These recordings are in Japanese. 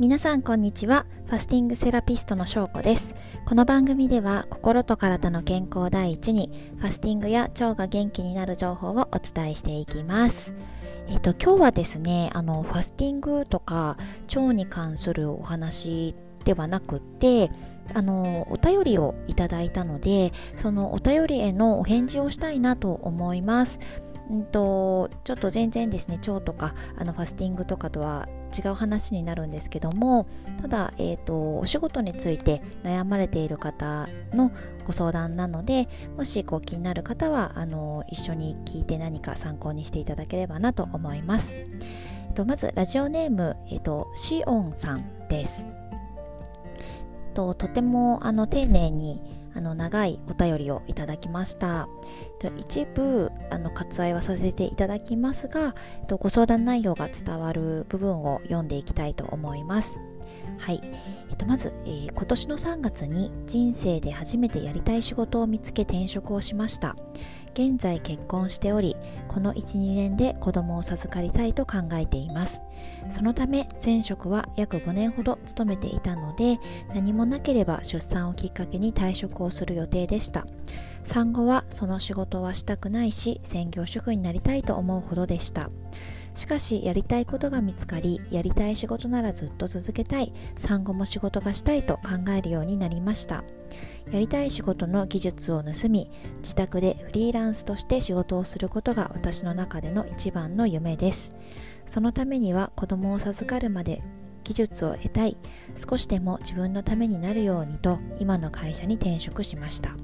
皆さんこんにちは。ファスティングセラピストのしょうこです。この番組では心と体の健康第一にファスティングや腸が元気になる情報をお伝えしていきます。えっと今日はですねあのファスティングとか腸に関するお話ではなくってあのお便りをいただいたのでそのお便りへのお返事をしたいなと思います。んとちょっと全然ですね腸とかあのファスティングとかとは違う話になるんですけどもただ、えーと、お仕事について悩まれている方のご相談なのでもしこう気になる方はあの一緒に聞いて何か参考にしていただければなと思います、えーと、まずラジオネーム、えーと、とシオンさんです。ととてもあの丁寧にあの長いお便りをいただきました。一部あの割愛はさせていただきますがご相談内容が伝わる部分を読んでいきたいと思います。はい、えっと、まず、えー、今年の3月に人生で初めてやりたい仕事を見つけ転職をしました。現在結婚しておりこの12年で子供を授かりたいと考えています。そのため前職は約5年ほど勤めていたので何もなければ出産をきっかけに退職をする予定でした。産後はその仕事はしたくないし専業主婦になりたいと思うほどでした。しかしやりたいことが見つかりやりたい仕事ならずっと続けたい。産後も仕事がしたいと考えるようになりました。やりたい仕事の技術を盗み自宅でフリーランスとして仕事をすることが私の中での一番の夢です。そのためには子供を授かるまで技術を得たい。少しでも自分のためになるようにと今の会社に転職しました。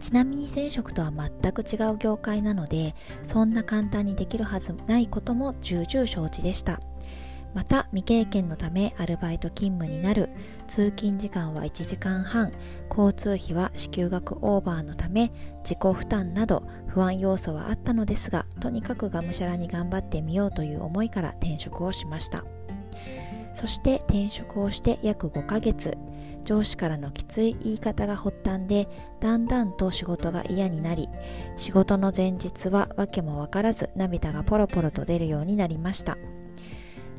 ちなみに前職とは全く違う業界なのでそんな簡単にできるはずないことも重々承知でした。また未経験のためアルバイト勤務になる通勤時間は1時間半交通費は支給額オーバーのため自己負担など不安要素はあったのですがとにかくがむしゃらに頑張ってみようという思いから転職をしました。そして転職をして約5ヶ月。上司からのきつい言い方が発端でだんだんと仕事が嫌になり仕事の前日は訳も分からず涙がポロポロと出るようになりました。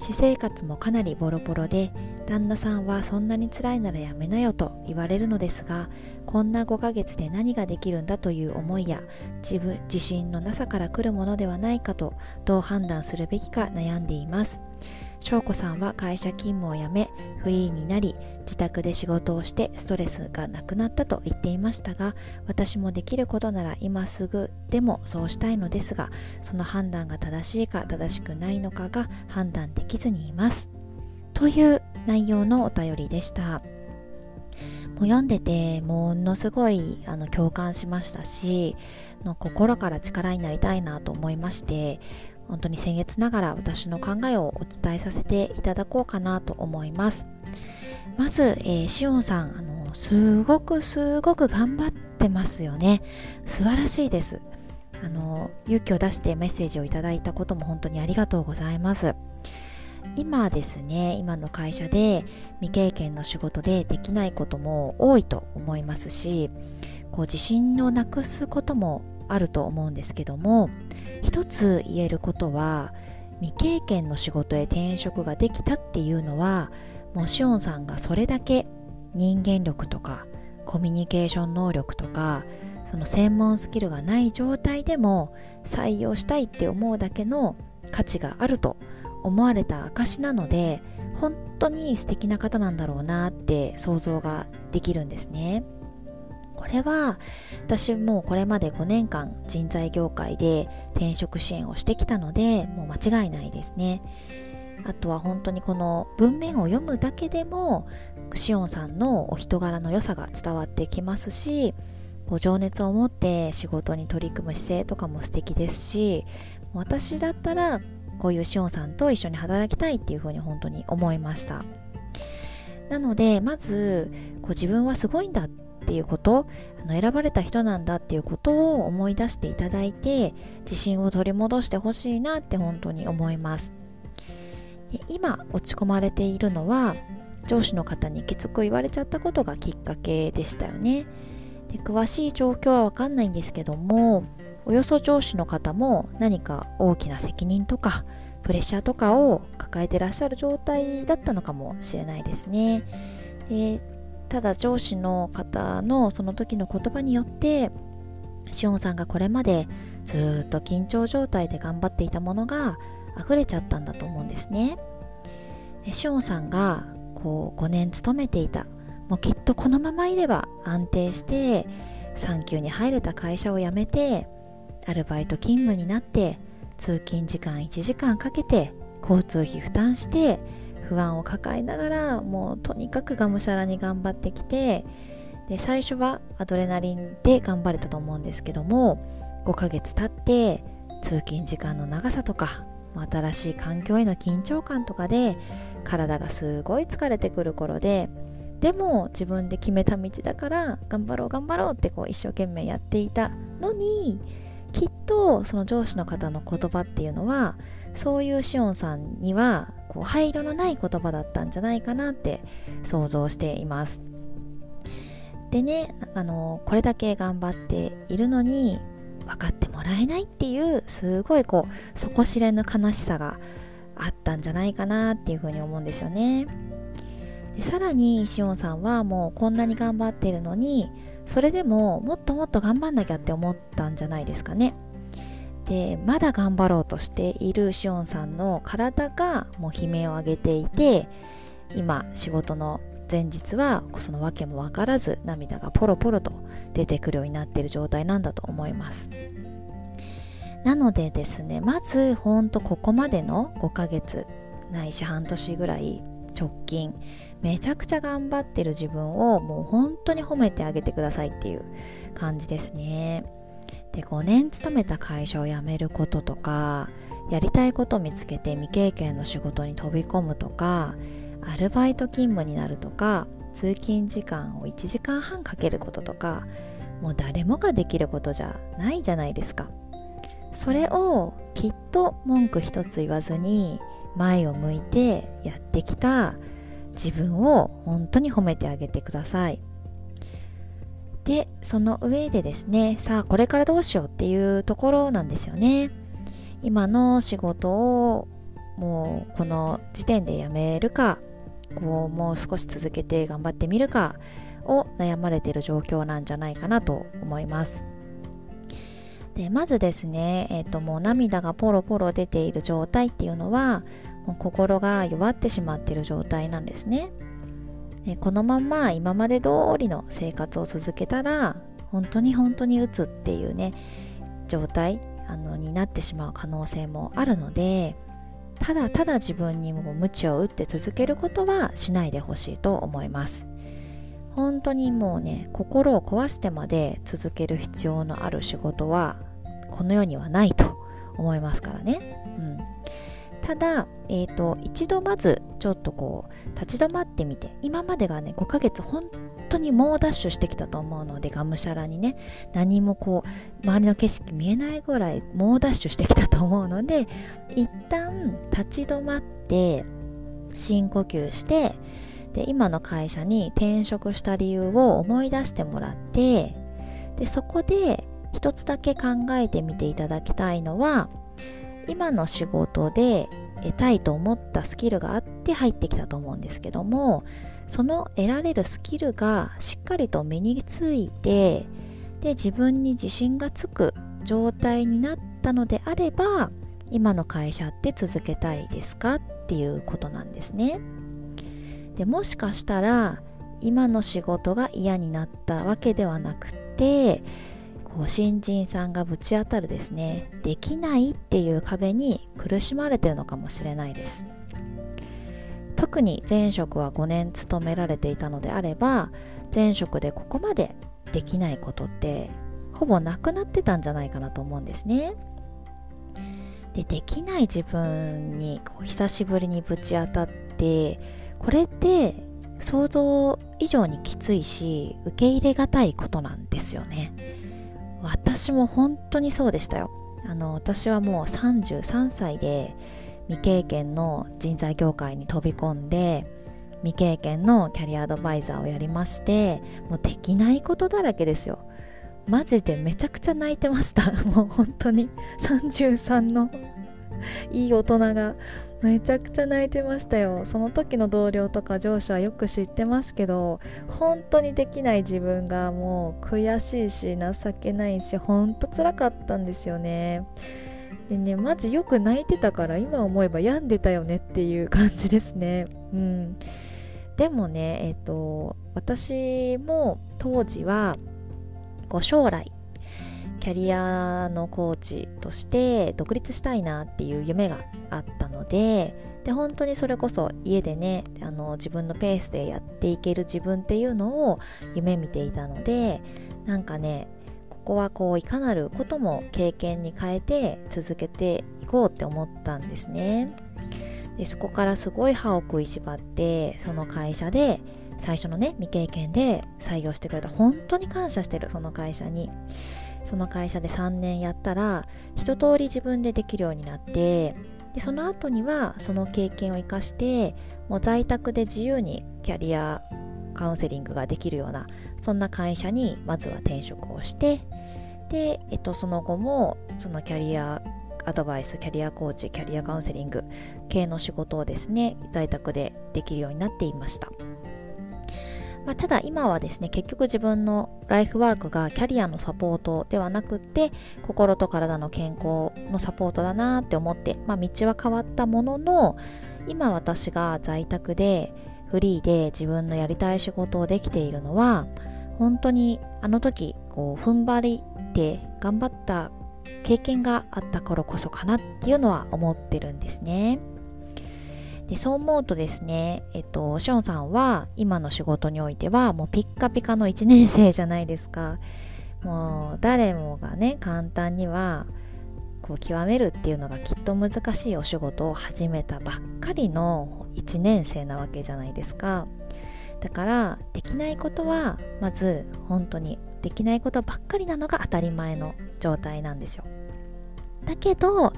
私生活もかなりボロボロで旦那さんはそんなに辛いならやめなよと言われるのですがこんな5ヶ月で何ができるんだという思いや自分自信のなさから来るものではないかとどう判断するべきか悩んでいます。翔子さんは会社勤務を辞めフリーになり自宅で仕事をしてストレスがなくなったと言っていましたが私もできることなら今すぐでもそうしたいのですがその判断が正しいか正しくないのかが判断できずにいます。という内容のお便りでした。もう読んでてものすごいあの共感しましたしの心から力になりたいなと思いまして本当に先月ながら私の考えをお伝えさせていただこうかなと思います。まず、えー、しおんさんあのすごくすごく頑張ってますよね。素晴らしいです。あの勇気を出してメッセージをいただいたことも本当にありがとうございます。今ですね今の会社で未経験の仕事でできないことも多いと思いますしこう自信をなくすこともあると思うんですけども一つ言えることは未経験の仕事へ転職ができたっていうのはもうしおんさんがそれだけ人間力とかコミュニケーション能力とかその専門スキルがない状態でも採用したいって思うだけの価値があると思われた証なので本当に素敵な方なんだろうなって想像ができるんですね。これは私もこれまで5年間人材業界で転職支援をしてきたのでもう間違いないですね。あとは本当にこの文面を読むだけでもしおんさんのお人柄の良さが伝わってきますしご情熱を持って仕事に取り組む姿勢とかも素敵ですし私だったらこういうしおんさんと一緒に働きたいっていうふうに本当に思いました。なのでまずこう自分はすごいんだっていうことあの選ばれた人なんだっていうことを思い出していただいて自信を取り戻してほしいなって本当に思います。で今落ち込まれているのは上司の方にきつく言われちゃったことがきっかけでしたよね。で詳しい状況はわかんないんですけどもおよそ上司の方も何か大きな責任とかプレッシャーとかを抱えてらっしゃる状態だったのかもしれないですね。でただ上司の方のその時の言葉によってしおんさんがこれまでずっと緊張状態で頑張っていたものが溢れちゃったんだと思うんですね。しおんさんがこう5年勤めていた。もうきっとこのままいれば安定して産休に入れた会社を辞めてアルバイト勤務になって通勤時間1時間かけて交通費負担して不安を抱えながらもうとにかくがむしゃらに頑張ってきてで最初はアドレナリンで頑張れたと思うんですけども5ヶ月経って通勤時間の長さとか新しい環境への緊張感とかで体がすごい疲れてくる頃ででも自分で決めた道だから頑張ろう頑張ろうってこう一生懸命やっていたのにきっとその上司の方の言葉っていうのはそういうしおんさんにはこう配慮のない言葉だったんじゃないかなって想像しています。でねあのこれだけ頑張っているのに分かってもらえないっていうすごいこう底知れぬ悲しさがあったんじゃないかなっていうふうに思うんですよね。でさらにしおんさんはもうこんなに頑張ってるのにそれでももっともっと頑張んなきゃって思ったんじゃないですかね。でまだ頑張ろうとしているしおんさんの体がもう悲鳴を上げていて今仕事の前日はその訳も分からず涙がポロポロと出てくるようになっている状態なんだと思います。なのでですねまずほんとここまでの5ヶ月ないし半年ぐらい直近めちゃくちゃ頑張ってる自分をもう本当に褒めてあげてくださいっていう感じですね。で5年勤めた会社を辞めることとかやりたいこと見つけて未経験の仕事に飛び込むとかアルバイト勤務になるとか通勤時間を1時間半かけることとかもう誰もができることじゃないじゃないですか。それをきっと文句一つ言わずに前を向いてやってきた自分を本当に褒めてあげてください。でその上でですねさあこれからどうしようっていうところなんですよね。今の仕事をもうこの時点で辞めるかこうもう少し続けて頑張ってみるかを悩まれてる状況なんじゃないかなと思います。でまずですね、えーと、もう涙がポロポロ出ている状態っていうのはもう心が弱ってしまっている状態なんですね。でこのまま今まで通りの生活を続けたら本当に本当に打つっていうね状態あのになってしまう可能性もあるのでただただ自分にも鞭を打って続けることはしないでほしいと思います。本当にもうね心を壊してまで続ける必要のある仕事はこの世にはないと思いますからね、うん、ただ、えーと、一度まずちょっとこう立ち止まってみて今までがね5ヶ月本当に猛ダッシュしてきたと思うのでがむしゃらにね何もこう周りの景色見えないぐらい猛ダッシュしてきたと思うので一旦立ち止まって深呼吸してで今の会社に転職した理由を思い出してもらってでそこで一つだけ考えてみていただきたいのは今の仕事で得たいと思ったスキルがあって入ってきたと思うんですけどもその得られるスキルがしっかりと身についてで自分に自信がつく状態になったのであれば今の会社って続けたいですかっていうことなんですね。でもしかしたら今の仕事が嫌になったわけではなくてこう新人さんがぶち当たるですねできないっていう壁に苦しまれてるのかもしれないです。特に前職は5年勤められていたのであれば前職でここまでできないことってほぼなくなってたんじゃないかなと思うんですね。でできない自分にこう久しぶりにぶち当たってこれって想像以上にきついし受け入れがたいことなんですよね。私も本当にそうでしたよ。あの私はもう33歳で未経験の人材業界に飛び込んで未経験のキャリアアドバイザーをやりましてもうできないことだらけですよ。マジでめちゃくちゃ泣いてました。もう本当に。33のいい大人がめちゃくちゃ泣いてましたよ。その時の同僚とか上司はよく知ってますけど本当にできない自分がもう悔しいし情けないし本当つらかったんですよね。でねマジよく泣いてたから今思えば病んでたよねっていう感じですね。うん。でもねえっ、ー、と私も当時はこう将来キャリアのコーチとして独立したいなっていう夢があったのでで本当にそれこそ家でねあの自分のペースでやっていける自分っていうのを夢見ていたのでなんかねここはこういかなることも経験に変えて続けていこうって思ったんですね。でそこからすごい歯を食いしばってその会社で最初のね未経験で採用してくれた本当に感謝してるその会社に。その会社で3年やったら一通り自分でできるようになってでその後にはその経験を生かしてもう在宅で自由にキャリアカウンセリングができるようなそんな会社にまずは転職をしてで、えっと、その後もそのキャリアアドバイスキャリアコーチキャリアカウンセリング系の仕事をですね在宅でできるようになっていました。まあ、ただ今はですね結局自分のライフワークがキャリアのサポートではなくて心と体の健康のサポートだなって思って、まあ、道は変わったものの今私が在宅でフリーで自分のやりたい仕事をできているのは本当にあの時こう踏ん張りって頑張った経験があった頃こそかなっていうのは思ってるんですね。でそう思うとですね、えっと、ショーンさんは今の仕事においてはもうピッカピカの1年生じゃないですか。もう誰もがね、簡単にはこう極めるっていうのがきっと難しいお仕事を始めたばっかりの1年生なわけじゃないですか。だからできないことはまず本当にできないことばっかりなのが当たり前の状態なんですよ。だけど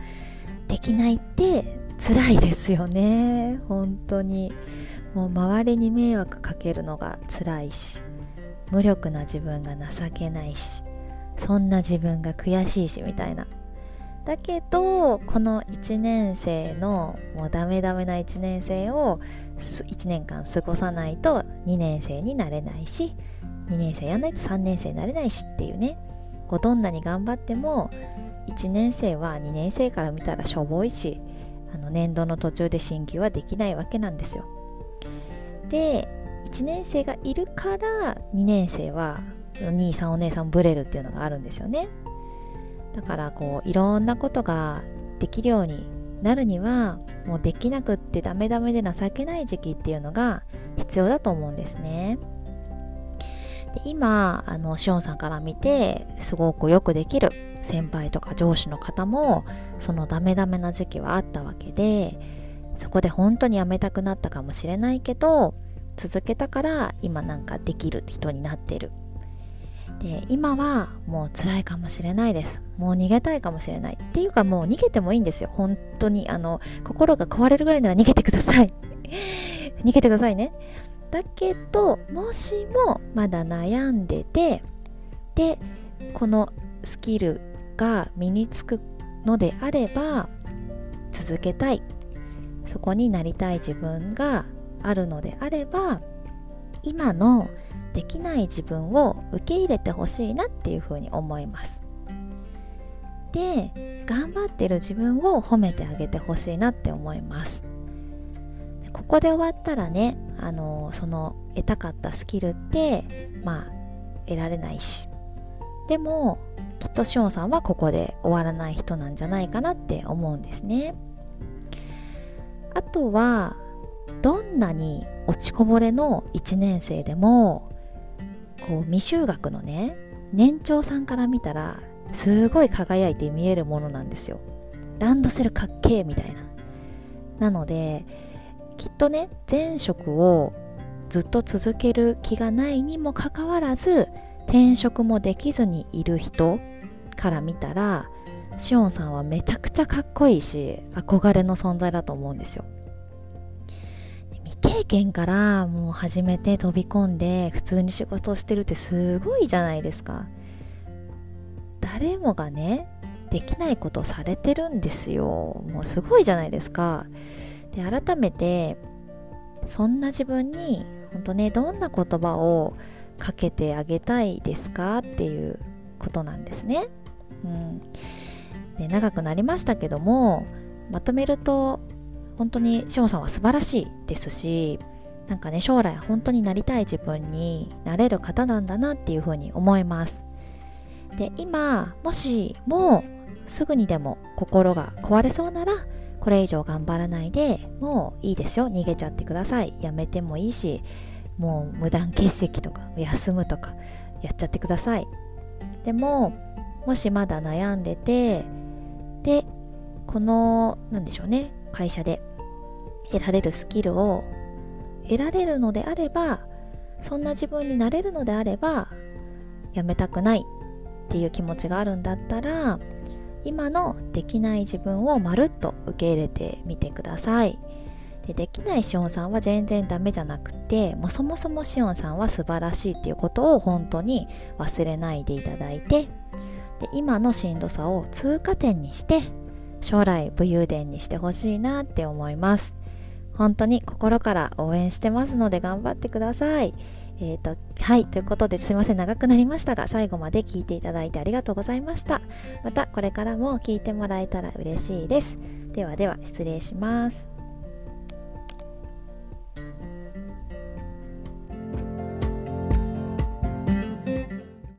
できないって辛いですよね。本当に。もう周りに迷惑かけるのが辛いし無力な自分が情けないしそんな自分が悔しいしみたいな。だけどこの1年生のもうダメダメな1年生を1年間過ごさないと2年生になれないし2年生やんないと3年生になれないしっていうね。こうどんなに頑張っても1年生は2年生から見たらしょぼいしあの年度の途中で進級はできないわけなんですよ。で1年生がいるから2年生は兄さんお姉さんブレるっていうのがあるんですよね。だからこういろんなことができるようになるにはもうできなくってダメダメで情けない時期っていうのが必要だと思うんですね。で今あのしおんさんから見てすごくよくできる先輩とか上司の方もそのダメダメな時期はあったわけでそこで本当に辞めたくなったかもしれないけど続けたから今なんかできる人になってる。で今はもう辛いかもしれないです。もう逃げたいかもしれない。っていうかもう逃げてもいいんですよ。本当にあの心が壊れるぐらいなら逃げてください。逃げてくださいね。だけどもしもまだ悩んでてでこのスキルが身につくのであれば続けたい。そこになりたい自分があるのであれば今のできない自分を受け入れてほしいなっていうふうに思います。で頑張ってる自分を褒めてあげてほしいなって思います。ここで終わったらねあのその得たかったスキルってまあ得られないし。でもきっとしおんさんはここで終わらない人なんじゃないかなって思うんですね。あとはどんなに落ちこぼれの1年生でもこう未就学のね年長さんから見たらすごい輝いて見えるものなんですよ。ランドセルかっけえみたいな。なのできっとね前職をずっと続ける気がないにもかかわらず転職もできずにいる人から見たらしおんさんはめちゃくちゃかっこいいし憧れの存在だと思うんですよ。未経験からもう始めて飛び込んで普通に仕事をしてるってすごいじゃないですか。誰もがねできないことされてるんですよ。もうすごいじゃないですか。で改めてそんな自分に本当ねどんな言葉をかけてあげたいですかっていうことなんですね、うん、で長くなりましたけどもまとめると本当にしおさんは素晴らしいですしなんかね将来本当になりたい自分になれる方なんだなっていうふうに思います。で今もしもすぐにでも心が壊れそうならこれ以上頑張らないでもういいですよ。逃げちゃってください。やめてもいいしもう無断欠席とか休むとかやっちゃってください。でももしまだ悩んでてでこの何でしょうね会社で得られるスキルを得られるのであればそんな自分になれるのであればやめたくないっていう気持ちがあるんだったら今のできない自分をまるっと受け入れてみてください。でできないしおんさんは全然ダメじゃなくてもうそもそもしおんさんは素晴らしいっていうことを本当に忘れないでいただいてで今のしんどさを通過点にして将来武勇伝にしてほしいなって思います本当に心から応援してますので頑張ってください。えーと、はい、ということですいません、長くなりましたが、最後まで聞いていただいてありがとうございました。また、これからも聞いてもらえたら嬉しいです。ではでは、失礼します。